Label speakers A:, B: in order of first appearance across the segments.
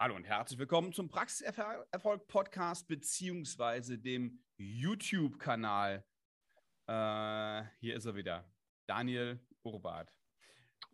A: Hallo und herzlich willkommen zum Praxiserfolg Podcast beziehungsweise dem YouTube-Kanal. Äh, hier ist er wieder, Daniel Urbart.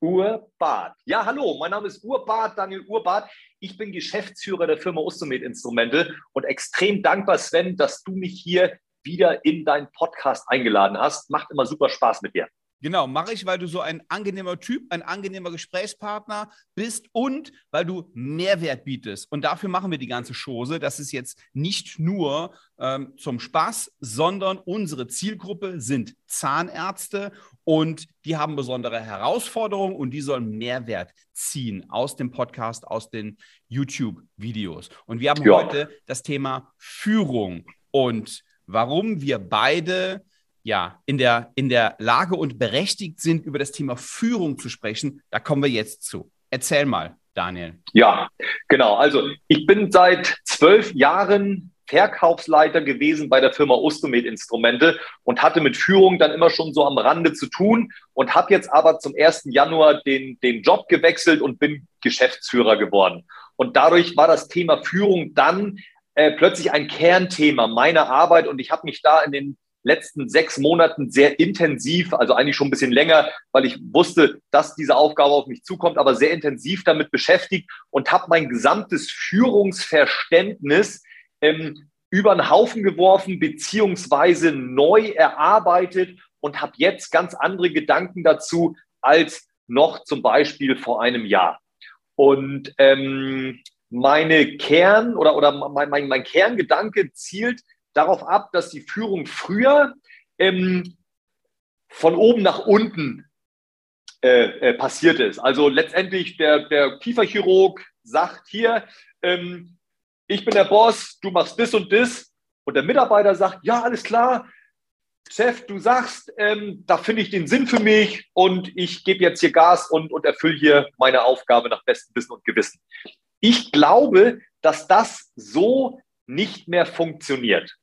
B: Urbart. Ja, hallo, mein Name ist Urbart, Daniel Urbart. Ich bin Geschäftsführer der Firma Ostomed Instrumente und extrem dankbar, Sven, dass du mich hier wieder in deinen Podcast eingeladen hast. Macht immer super Spaß mit dir.
A: Genau, mache ich, weil du so ein angenehmer Typ, ein angenehmer Gesprächspartner bist und weil du Mehrwert bietest. Und dafür machen wir die ganze Chose. Das ist jetzt nicht nur ähm, zum Spaß, sondern unsere Zielgruppe sind Zahnärzte und die haben besondere Herausforderungen und die sollen Mehrwert ziehen aus dem Podcast, aus den YouTube-Videos. Und wir haben ja. heute das Thema Führung und warum wir beide ja, in der, in der Lage und berechtigt sind, über das Thema Führung zu sprechen. Da kommen wir jetzt zu. Erzähl mal, Daniel.
B: Ja, genau. Also ich bin seit zwölf Jahren Verkaufsleiter gewesen bei der Firma Ostomed Instrumente und hatte mit Führung dann immer schon so am Rande zu tun und habe jetzt aber zum 1. Januar den, den Job gewechselt und bin Geschäftsführer geworden. Und dadurch war das Thema Führung dann äh, plötzlich ein Kernthema meiner Arbeit und ich habe mich da in den letzten sechs Monaten sehr intensiv, also eigentlich schon ein bisschen länger, weil ich wusste, dass diese Aufgabe auf mich zukommt, aber sehr intensiv damit beschäftigt und habe mein gesamtes Führungsverständnis ähm, über den Haufen geworfen, beziehungsweise neu erarbeitet und habe jetzt ganz andere Gedanken dazu als noch zum Beispiel vor einem Jahr. Und ähm, meine Kern oder, oder mein, mein, mein Kerngedanke zielt darauf ab, dass die Führung früher ähm, von oben nach unten äh, äh, passiert ist. Also letztendlich der, der Kieferchirurg sagt hier, ähm, ich bin der Boss, du machst das und das. Und der Mitarbeiter sagt, ja, alles klar, Chef, du sagst, ähm, da finde ich den Sinn für mich und ich gebe jetzt hier Gas und, und erfülle hier meine Aufgabe nach bestem Wissen und Gewissen. Ich glaube, dass das so nicht mehr funktioniert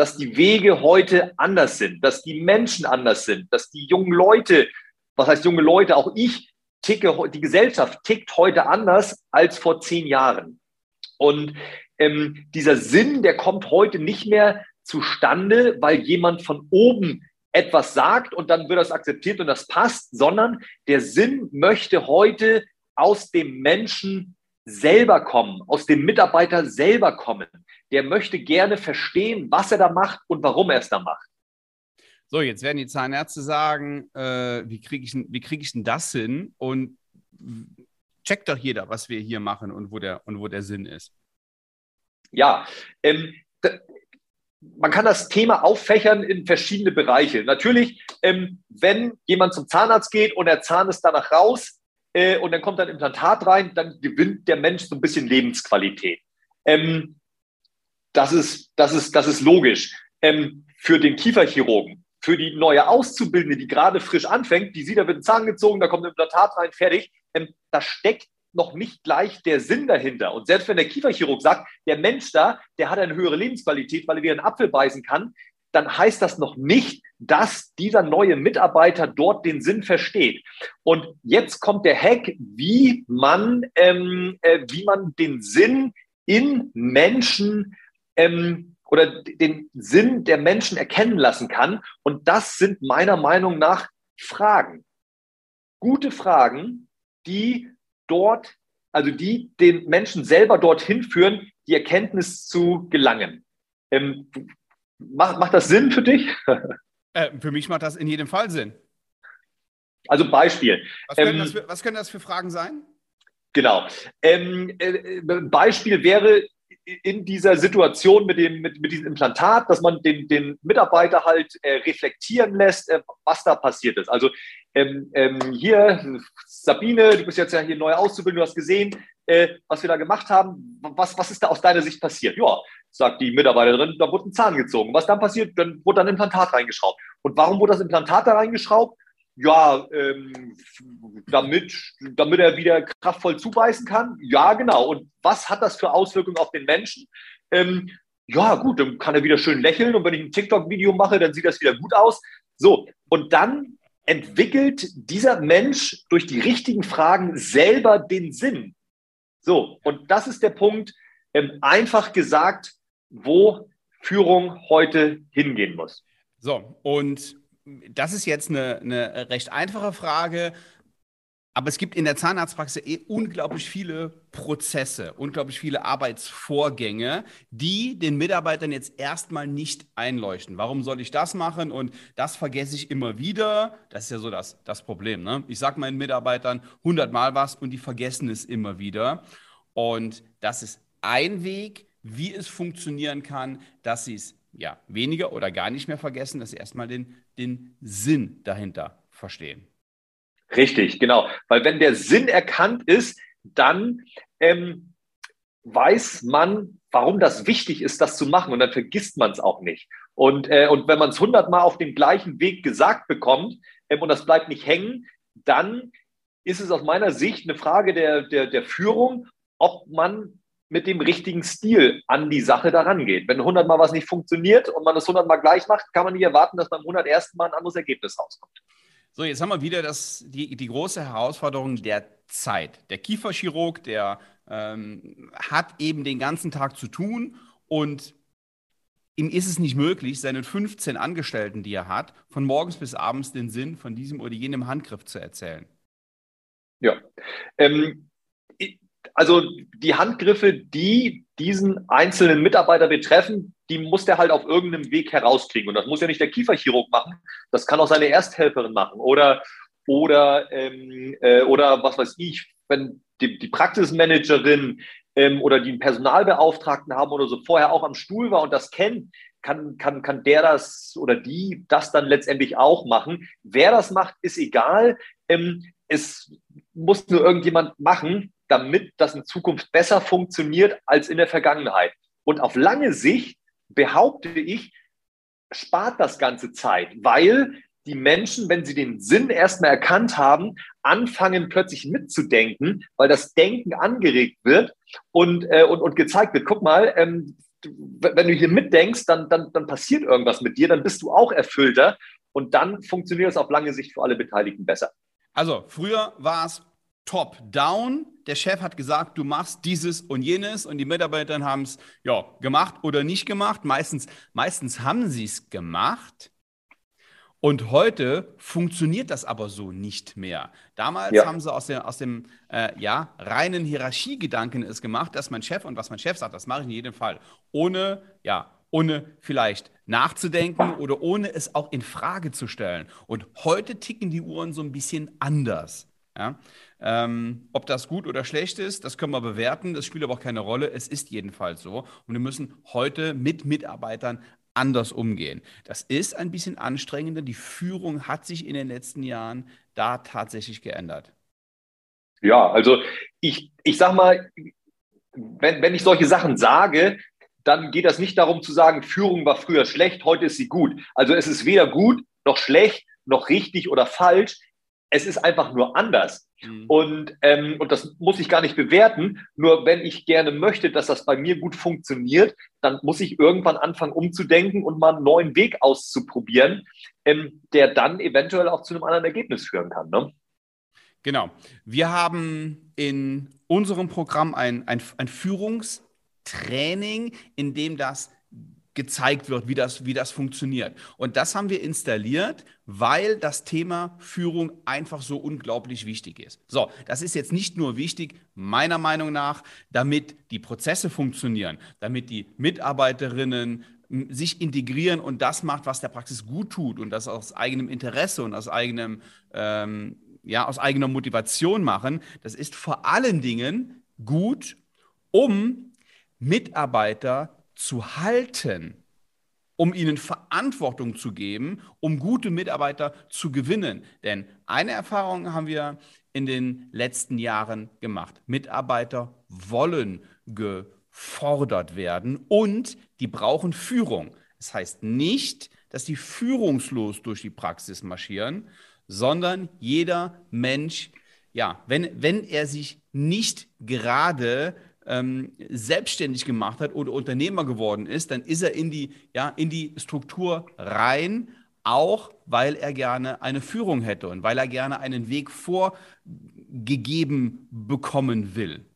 B: dass die Wege heute anders sind, dass die Menschen anders sind, dass die jungen Leute, was heißt junge Leute, auch ich ticke, die Gesellschaft tickt heute anders als vor zehn Jahren. Und ähm, dieser Sinn, der kommt heute nicht mehr zustande, weil jemand von oben etwas sagt und dann wird das akzeptiert und das passt, sondern der Sinn möchte heute aus dem Menschen selber kommen, aus dem Mitarbeiter selber kommen der möchte gerne verstehen, was er da macht und warum er es da macht.
A: So, jetzt werden die Zahnärzte sagen, äh, wie kriege ich, wie krieg ich denn das hin? Und checkt doch jeder, was wir hier machen und wo der, und wo der Sinn ist.
B: Ja, ähm, man kann das Thema auffächern in verschiedene Bereiche. Natürlich, ähm, wenn jemand zum Zahnarzt geht und der Zahn ist danach raus äh, und dann kommt ein Implantat rein, dann gewinnt der Mensch so ein bisschen Lebensqualität. Ähm, das ist, das ist, das ist logisch. Ähm, für den Kieferchirurgen, für die neue Auszubildende, die gerade frisch anfängt, die sieht, da wird ein Zahn gezogen, da kommt ein Implantat rein, fertig. Ähm, da steckt noch nicht gleich der Sinn dahinter. Und selbst wenn der Kieferchirurg sagt, der Mensch da, der hat eine höhere Lebensqualität, weil er wieder einen Apfel beißen kann, dann heißt das noch nicht, dass dieser neue Mitarbeiter dort den Sinn versteht. Und jetzt kommt der Hack, wie man, ähm, äh, wie man den Sinn in Menschen ähm, oder den Sinn der Menschen erkennen lassen kann. Und das sind meiner Meinung nach Fragen. Gute Fragen, die dort, also die den Menschen selber dorthin führen, die Erkenntnis zu gelangen. Ähm, macht, macht das Sinn für dich?
A: Äh, für mich macht das in jedem Fall Sinn.
B: Also Beispiel.
A: Was können, ähm, das, für, was können das für Fragen sein?
B: Genau. Ähm, äh, Beispiel wäre, in dieser Situation mit, dem, mit, mit diesem Implantat, dass man den, den Mitarbeiter halt äh, reflektieren lässt, äh, was da passiert ist. Also ähm, ähm, hier, Sabine, du bist jetzt ja hier neu auszubilden, du hast gesehen, äh, was wir da gemacht haben. Was, was ist da aus deiner Sicht passiert? Ja, sagt die Mitarbeiterin, da wurde ein Zahn gezogen. Was dann passiert? Dann wurde dann ein Implantat reingeschraubt. Und warum wurde das Implantat da reingeschraubt? Ja, ähm, damit, damit er wieder kraftvoll zubeißen kann. Ja, genau. Und was hat das für Auswirkungen auf den Menschen? Ähm, ja, gut, dann kann er wieder schön lächeln und wenn ich ein TikTok-Video mache, dann sieht das wieder gut aus. So, und dann entwickelt dieser Mensch durch die richtigen Fragen selber den Sinn. So, und das ist der Punkt, ähm, einfach gesagt, wo Führung heute hingehen muss.
A: So, und das ist jetzt eine, eine recht einfache Frage. Aber es gibt in der Zahnarztpraxis eh unglaublich viele Prozesse, unglaublich viele Arbeitsvorgänge, die den Mitarbeitern jetzt erstmal nicht einleuchten. Warum soll ich das machen? Und das vergesse ich immer wieder. Das ist ja so das, das Problem. Ne? Ich sage meinen Mitarbeitern hundertmal was und die vergessen es immer wieder. Und das ist ein Weg, wie es funktionieren kann, dass sie es ja weniger oder gar nicht mehr vergessen, dass sie erstmal den, den Sinn dahinter verstehen.
B: Richtig, genau. Weil wenn der Sinn erkannt ist, dann ähm, weiß man, warum das wichtig ist, das zu machen. Und dann vergisst man es auch nicht. Und, äh, und wenn man es hundertmal auf dem gleichen Weg gesagt bekommt ähm, und das bleibt nicht hängen, dann ist es aus meiner Sicht eine Frage der, der, der Führung, ob man mit dem richtigen Stil an die Sache daran geht. Wenn hundertmal was nicht funktioniert und man es hundertmal gleich macht, kann man nicht erwarten, dass beim hundertersten Mal ein anderes Ergebnis rauskommt.
A: So, jetzt haben wir wieder das, die, die große Herausforderung der Zeit. Der Kieferchirurg, der ähm, hat eben den ganzen Tag zu tun und ihm ist es nicht möglich, seinen 15 Angestellten, die er hat, von morgens bis abends den Sinn von diesem oder jenem Handgriff zu erzählen.
B: Ja. Ähm, also die Handgriffe, die diesen einzelnen Mitarbeiter betreffen, die muss der halt auf irgendeinem Weg herauskriegen. Und das muss ja nicht der Kieferchirurg machen, das kann auch seine Ersthelferin machen. Oder, oder, ähm, äh, oder was weiß ich, wenn die, die Praxismanagerin ähm, oder die einen Personalbeauftragten haben oder so vorher auch am Stuhl war und das kennt, kann, kann, kann der das oder die das dann letztendlich auch machen. Wer das macht, ist egal. Ähm, es muss nur irgendjemand machen, damit das in Zukunft besser funktioniert als in der Vergangenheit. Und auf lange Sicht behaupte ich, spart das ganze Zeit, weil die Menschen, wenn sie den Sinn erstmal erkannt haben, anfangen plötzlich mitzudenken, weil das Denken angeregt wird und, äh, und, und gezeigt wird. Guck mal, ähm, wenn du hier mitdenkst, dann, dann, dann passiert irgendwas mit dir, dann bist du auch erfüllter und dann funktioniert es auf lange Sicht für alle Beteiligten besser.
A: Also früher war es top-down. Der Chef hat gesagt, du machst dieses und jenes und die Mitarbeiter haben es ja, gemacht oder nicht gemacht. Meistens, meistens haben sie es gemacht. Und heute funktioniert das aber so nicht mehr. Damals ja. haben sie aus, der, aus dem äh, ja, reinen Hierarchiegedanken es gemacht, dass mein Chef und was mein Chef sagt, das mache ich in jedem Fall. Ohne, ja, ohne vielleicht nachzudenken oder ohne es auch in Frage zu stellen. Und heute ticken die Uhren so ein bisschen anders. Ja? Ähm, ob das gut oder schlecht ist, das können wir bewerten. Das spielt aber auch keine Rolle. Es ist jedenfalls so. Und wir müssen heute mit Mitarbeitern anders umgehen. Das ist ein bisschen anstrengender. Die Führung hat sich in den letzten Jahren da tatsächlich geändert.
B: Ja, also ich, ich sag mal, wenn, wenn ich solche Sachen sage, dann geht das nicht darum zu sagen, Führung war früher schlecht, heute ist sie gut. Also es ist weder gut noch schlecht noch richtig oder falsch. Es ist einfach nur anders. Mhm. Und, ähm, und das muss ich gar nicht bewerten. Nur wenn ich gerne möchte, dass das bei mir gut funktioniert, dann muss ich irgendwann anfangen umzudenken und mal einen neuen Weg auszuprobieren, ähm, der dann eventuell auch zu einem anderen Ergebnis führen kann. Ne?
A: Genau. Wir haben in unserem Programm ein, ein, ein Führungstraining, in dem das gezeigt wird, wie das, wie das funktioniert. Und das haben wir installiert, weil das Thema Führung einfach so unglaublich wichtig ist. So, das ist jetzt nicht nur wichtig, meiner Meinung nach, damit die Prozesse funktionieren, damit die Mitarbeiterinnen sich integrieren und das macht, was der Praxis gut tut und das aus eigenem Interesse und aus eigenem, ähm, ja, aus eigener Motivation machen. Das ist vor allen Dingen gut, um Mitarbeiter zu halten, um ihnen Verantwortung zu geben, um gute Mitarbeiter zu gewinnen. Denn eine Erfahrung haben wir in den letzten Jahren gemacht. Mitarbeiter wollen gefordert werden und die brauchen Führung. Das heißt nicht, dass die führungslos durch die Praxis marschieren, sondern jeder Mensch, ja, wenn, wenn er sich nicht gerade ähm, selbstständig gemacht hat oder Unternehmer geworden ist, dann ist er in die, ja, in die Struktur rein, auch weil er gerne eine Führung hätte und weil er gerne einen Weg vorgegeben bekommen will.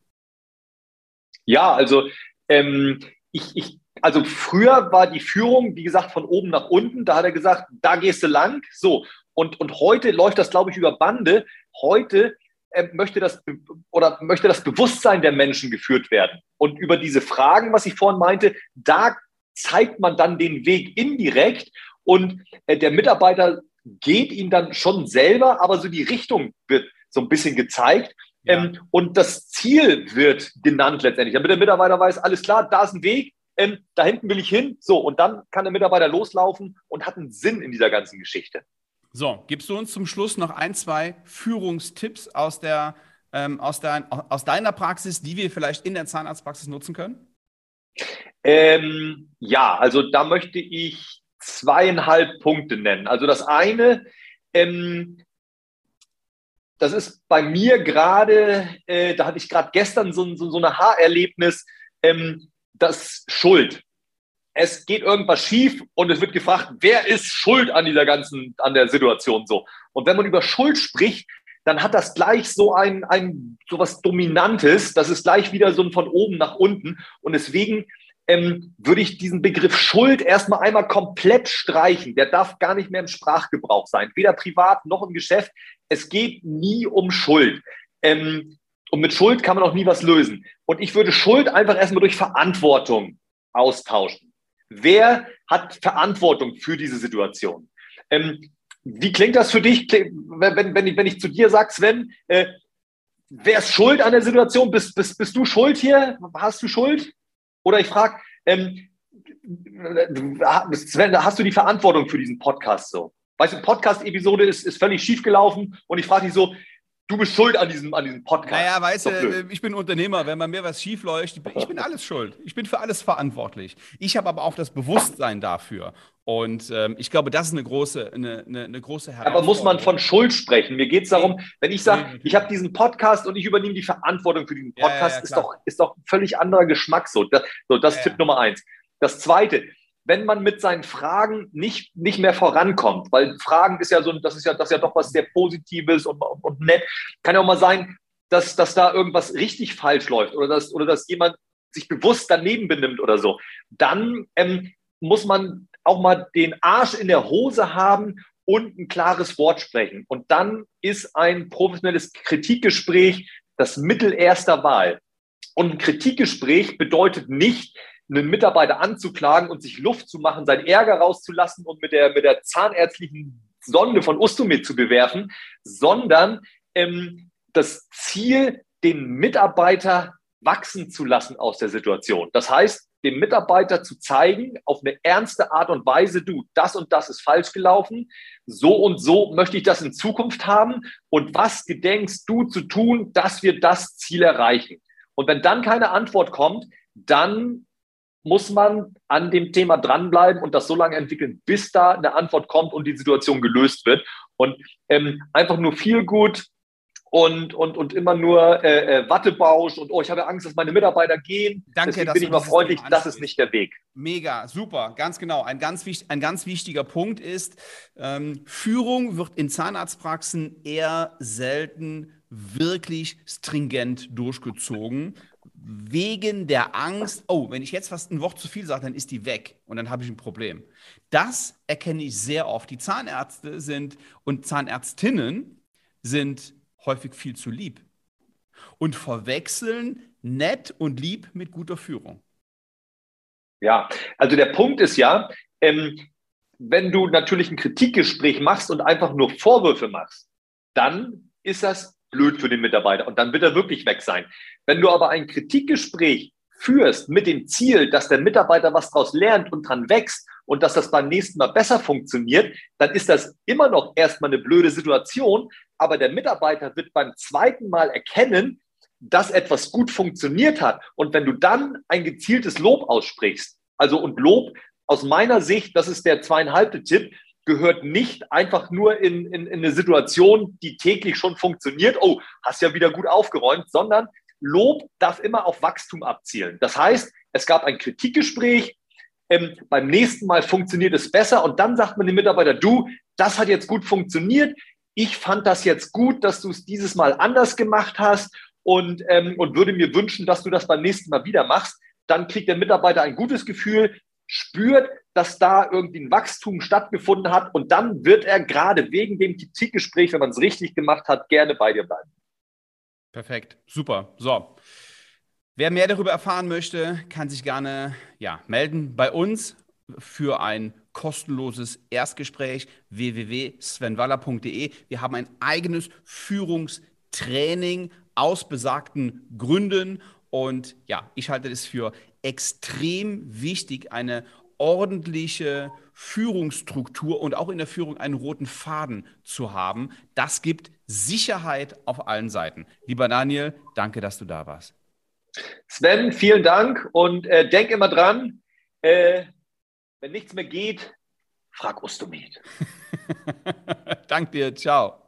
B: Ja, also ähm, ich, ich, also früher war die Führung, wie gesagt, von oben nach unten. Da hat er gesagt, da gehst du lang. So. Und, und heute läuft das, glaube ich, über Bande. Heute möchte das oder möchte das Bewusstsein der Menschen geführt werden. Und über diese Fragen, was ich vorhin meinte, da zeigt man dann den Weg indirekt und äh, der Mitarbeiter geht ihn dann schon selber, aber so die Richtung wird so ein bisschen gezeigt. Ja. Ähm, und das Ziel wird genannt letztendlich, damit der Mitarbeiter weiß, alles klar, da ist ein Weg, ähm, da hinten will ich hin. So, und dann kann der Mitarbeiter loslaufen und hat einen Sinn in dieser ganzen Geschichte.
A: So, gibst du uns zum Schluss noch ein, zwei Führungstipps aus, der, ähm, aus, der, aus deiner Praxis, die wir vielleicht in der Zahnarztpraxis nutzen können?
B: Ähm, ja, also da möchte ich zweieinhalb Punkte nennen. Also das eine, ähm, das ist bei mir gerade, äh, da hatte ich gerade gestern so, so, so ein Haarerlebnis, ähm, das Schuld. Es geht irgendwas schief und es wird gefragt, wer ist schuld an dieser ganzen, an der Situation so. Und wenn man über Schuld spricht, dann hat das gleich so ein, ein so was Dominantes. Das ist gleich wieder so ein von oben nach unten. Und deswegen ähm, würde ich diesen Begriff Schuld erstmal einmal komplett streichen. Der darf gar nicht mehr im Sprachgebrauch sein, weder privat noch im Geschäft. Es geht nie um Schuld. Ähm, und mit Schuld kann man auch nie was lösen. Und ich würde Schuld einfach erstmal durch Verantwortung austauschen. Wer hat Verantwortung für diese Situation? Ähm, wie klingt das für dich, wenn, wenn, ich, wenn ich zu dir sage, Sven, äh, wer ist schuld an der Situation? Bist, bist, bist du schuld hier? Hast du Schuld? Oder ich frage, ähm, Sven, hast du die Verantwortung für diesen Podcast so? Weißt du, Podcast-Episode ist, ist völlig schief gelaufen und ich frage dich so, du bist schuld an diesem, an diesem Podcast.
A: Naja, weißt du, ich bin Unternehmer. Wenn bei mir was schief läuft, ich bin alles schuld. Ich bin für alles verantwortlich. Ich habe aber auch das Bewusstsein dafür. Und ähm, ich glaube, das ist eine große, eine, eine, eine große
B: Herausforderung. Aber muss man von Schuld sprechen? Mir geht es darum, wenn ich sage, ich habe diesen Podcast und ich übernehme die Verantwortung für diesen Podcast, ja, ja, ja, ist, doch, ist doch ein völlig anderer Geschmack so. Das, so, das ist Tipp Nummer eins. Das zweite, wenn man mit seinen Fragen nicht, nicht mehr vorankommt, weil Fragen ist ja so, das ist ja, das ist ja doch was sehr Positives und, und, nett, kann ja auch mal sein, dass, dass da irgendwas richtig falsch läuft oder dass, oder dass jemand sich bewusst daneben benimmt oder so, dann ähm, muss man auch mal den Arsch in der Hose haben und ein klares Wort sprechen. Und dann ist ein professionelles Kritikgespräch das Mittel erster Wahl. Und ein Kritikgespräch bedeutet nicht, einen Mitarbeiter anzuklagen und sich Luft zu machen, sein Ärger rauszulassen und mit der, mit der zahnärztlichen Sonde von Ustomed zu bewerfen, sondern ähm, das Ziel, den Mitarbeiter wachsen zu lassen aus der Situation. Das heißt, dem Mitarbeiter zu zeigen, auf eine ernste Art und Weise, du, das und das ist falsch gelaufen, so und so möchte ich das in Zukunft haben und was gedenkst du zu tun, dass wir das Ziel erreichen? Und wenn dann keine Antwort kommt, dann muss man an dem Thema dranbleiben und das so lange entwickeln, bis da eine Antwort kommt und die Situation gelöst wird. Und ähm, einfach nur viel gut und, und, und immer nur äh, äh, Wattebausch und oh, ich habe Angst, dass meine Mitarbeiter gehen.
A: Danke,
B: Deswegen bin ich mal freundlich, das ist nicht der Weg.
A: Mega, super, ganz genau. Ein ganz, ein ganz wichtiger Punkt ist, ähm, Führung wird in Zahnarztpraxen eher selten wirklich stringent durchgezogen, wegen der Angst, oh, wenn ich jetzt fast ein Wort zu viel sage, dann ist die weg und dann habe ich ein Problem. Das erkenne ich sehr oft. Die Zahnärzte sind und Zahnärztinnen sind häufig viel zu lieb und verwechseln nett und lieb mit guter Führung.
B: Ja, also der Punkt ist ja, ähm, wenn du natürlich ein Kritikgespräch machst und einfach nur Vorwürfe machst, dann ist das blöd für den Mitarbeiter und dann wird er wirklich weg sein. Wenn du aber ein Kritikgespräch führst mit dem Ziel, dass der Mitarbeiter was daraus lernt und dran wächst und dass das beim nächsten Mal besser funktioniert, dann ist das immer noch erstmal eine blöde Situation, aber der Mitarbeiter wird beim zweiten Mal erkennen, dass etwas gut funktioniert hat. Und wenn du dann ein gezieltes Lob aussprichst, also und Lob aus meiner Sicht, das ist der zweieinhalbte Tipp, gehört nicht einfach nur in, in, in eine Situation, die täglich schon funktioniert, oh, hast ja wieder gut aufgeräumt, sondern Lob darf immer auf Wachstum abzielen. Das heißt, es gab ein Kritikgespräch, ähm, beim nächsten Mal funktioniert es besser und dann sagt man dem Mitarbeiter, du, das hat jetzt gut funktioniert, ich fand das jetzt gut, dass du es dieses Mal anders gemacht hast und, ähm, und würde mir wünschen, dass du das beim nächsten Mal wieder machst. Dann kriegt der Mitarbeiter ein gutes Gefühl, spürt, dass da irgendwie ein Wachstum stattgefunden hat und dann wird er gerade wegen dem Kritikgespräch, wenn man es richtig gemacht hat, gerne bei dir bleiben.
A: Perfekt, super. So. Wer mehr darüber erfahren möchte, kann sich gerne ja, melden bei uns für ein kostenloses Erstgespräch www.svenwaller.de. Wir haben ein eigenes Führungstraining aus besagten Gründen und ja, ich halte es für extrem wichtig, eine ordentliche Führungsstruktur und auch in der Führung einen roten Faden zu haben. Das gibt Sicherheit auf allen Seiten. Lieber Daniel, danke, dass du da warst.
B: Sven, vielen Dank und äh, denk immer dran, äh, wenn nichts mehr geht, frag Ostomed.
A: Danke dir, ciao.